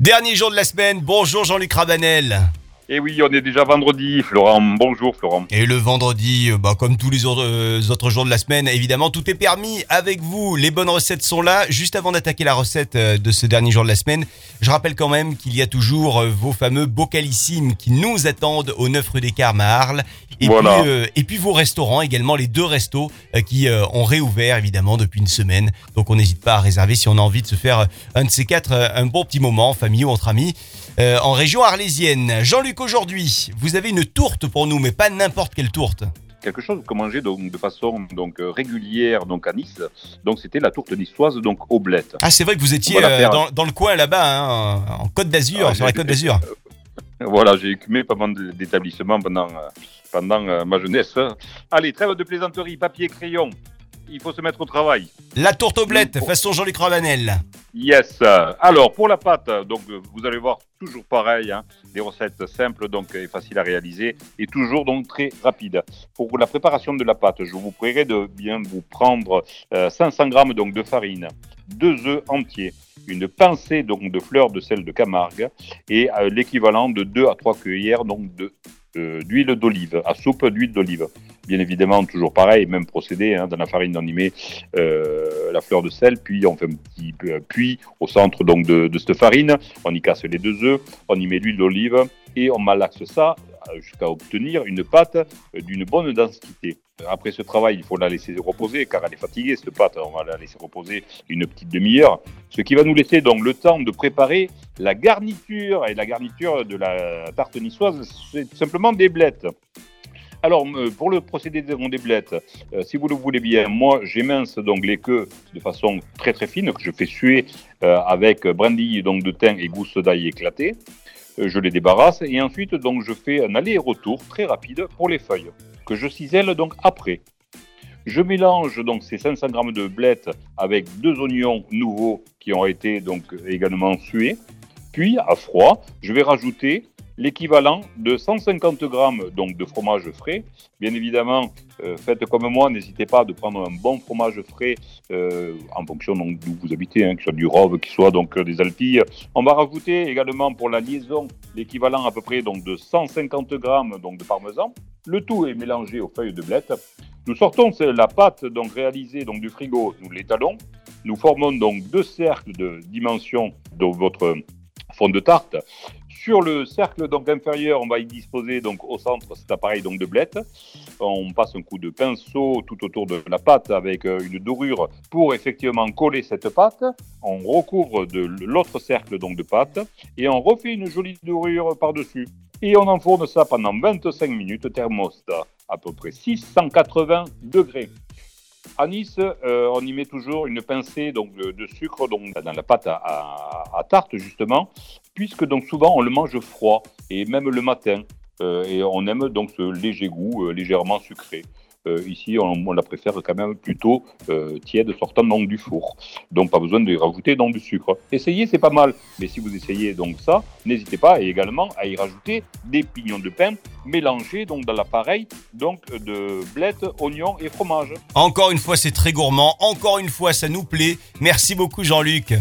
Dernier jour de la semaine, bonjour Jean-Luc Rabanel. Et oui, on est déjà vendredi, Florent. Bonjour, Florent. Et le vendredi, euh, bah, comme tous les autres, euh, autres jours de la semaine, évidemment, tout est permis avec vous. Les bonnes recettes sont là. Juste avant d'attaquer la recette euh, de ce dernier jour de la semaine, je rappelle quand même qu'il y a toujours euh, vos fameux bocalissimes qui nous attendent au 9 rue des Carmes à Arles. Et, Voilà. puis, et puis vos restaurants également, les deux restos qui ont réouvert évidemment depuis une semaine. Donc on n'hésite pas à réserver si on a envie de se faire un de ces quatre, un bon petit moment en famille ou entre amis. Euh, en région arlésienne. Jean-Luc, aujourd'hui, vous avez une tourte pour nous, mais pas n'importe quelle tourte. Quelque chose que manger donc, de façon donc, euh, régulière donc, à Nice. Donc, c'était la tourte niçoise donc, bled. Ah, c'est vrai que vous étiez euh, dans, dans le coin là-bas, hein, en Côte d'Azur, Ah, sur la Côte d'Azur. Voilà, j'ai écumé pas mal d'établissements pendant, pendant euh, ma jeunesse. Allez, trêve de plaisanterie, papier, crayon. Il faut se mettre au travail. La tourte Bon. façon Jean-Luc Ravanel. Yes. Alors pour la pâte, donc euh, vous allez voir toujours pareil, hein, des recettes simples donc et faciles à réaliser et toujours donc très rapides. Pour la préparation de la pâte, je vous prierai de bien vous prendre euh, 500 grammes donc de farine, deux œufs entiers, une pincée donc de fleurs de sel de Camargue et euh, l'équivalent de 2 à 3 cuillères donc euh, d'huile d'olive, à soupe d'huile d'olive. Bien évidemment, toujours pareil, même procédé, hein, dans la farine on y met euh, la fleur de sel, puis on fait un petit peu- puits au centre donc de, de cette farine, on y casse les deux œufs, on y met l'huile d'olive et on malaxe ça euh, jusqu'à obtenir une pâte euh, d'une bonne densité. Après ce travail, il faut la laisser reposer car elle est fatiguée cette pâte, on va la laisser reposer une petite demi-heure, ce qui va nous laisser donc le temps de préparer la garniture et la garniture de la tarte niçoise, c'est simplement des blettes. Alors, euh, pour le procédé des des blettes, euh, si vous le voulez bien, moi, j'émince donc les queues de façon très très fine, que je fais suer euh, avec brindilles donc de thym et gousse d'ail éclatée. Euh, je les débarrasse et ensuite donc je fais un aller-retour très rapide pour les feuilles que je cisèle donc après. Je mélange donc ces 500 grammes de blettes avec deux oignons nouveaux qui ont été donc également sués. Puis à froid, je vais rajouter l'équivalent de 150 grammes donc de fromage frais. Bien évidemment, euh, faites comme moi, n'hésitez pas de prendre un bon fromage frais euh, en fonction d'où vous habitez, hein, que ce soit du Rove, qu'il soit donc euh, des Alpilles. On va rajouter également pour la liaison l'équivalent à peu près donc de 150 grammes donc de parmesan. Le tout est mélangé aux feuilles de blettes. Nous sortons la pâte donc réalisée donc du frigo, nous l'étalons. Nous formons donc deux cercles de dimension de votre fond de tarte. Sur le cercle donc inférieur, on va y disposer donc au centre cet appareil donc de blettes. On passe un coup de pinceau tout autour de la pâte avec euh, une dorure pour effectivement coller cette pâte. On recouvre de l'autre cercle donc de pâte et on refait une jolie dorure par-dessus. Et on enfourne ça pendant 25 minutes, thermostat à peu près 680 degrés. Nice, euh, on y met toujours une pincée donc, de, sucre dans la pâte à tarte, justement, puisque donc, souvent on le mange froid, et même le matin. Euh, et on aime donc ce léger goût, euh, légèrement sucré. Euh, ici, on, la préfère quand même plutôt euh, tiède, sortant donc du four. Donc, pas besoin de rajouter donc du sucre. Essayez, c'est pas mal. Mais si vous essayez donc ça, n'hésitez pas également à y rajouter des pignons de pain mélangés donc dans l'appareil donc de blettes, oignons et fromage. Encore une fois, c'est très gourmand. Encore une fois, ça nous plaît. Merci beaucoup, Jean-Luc.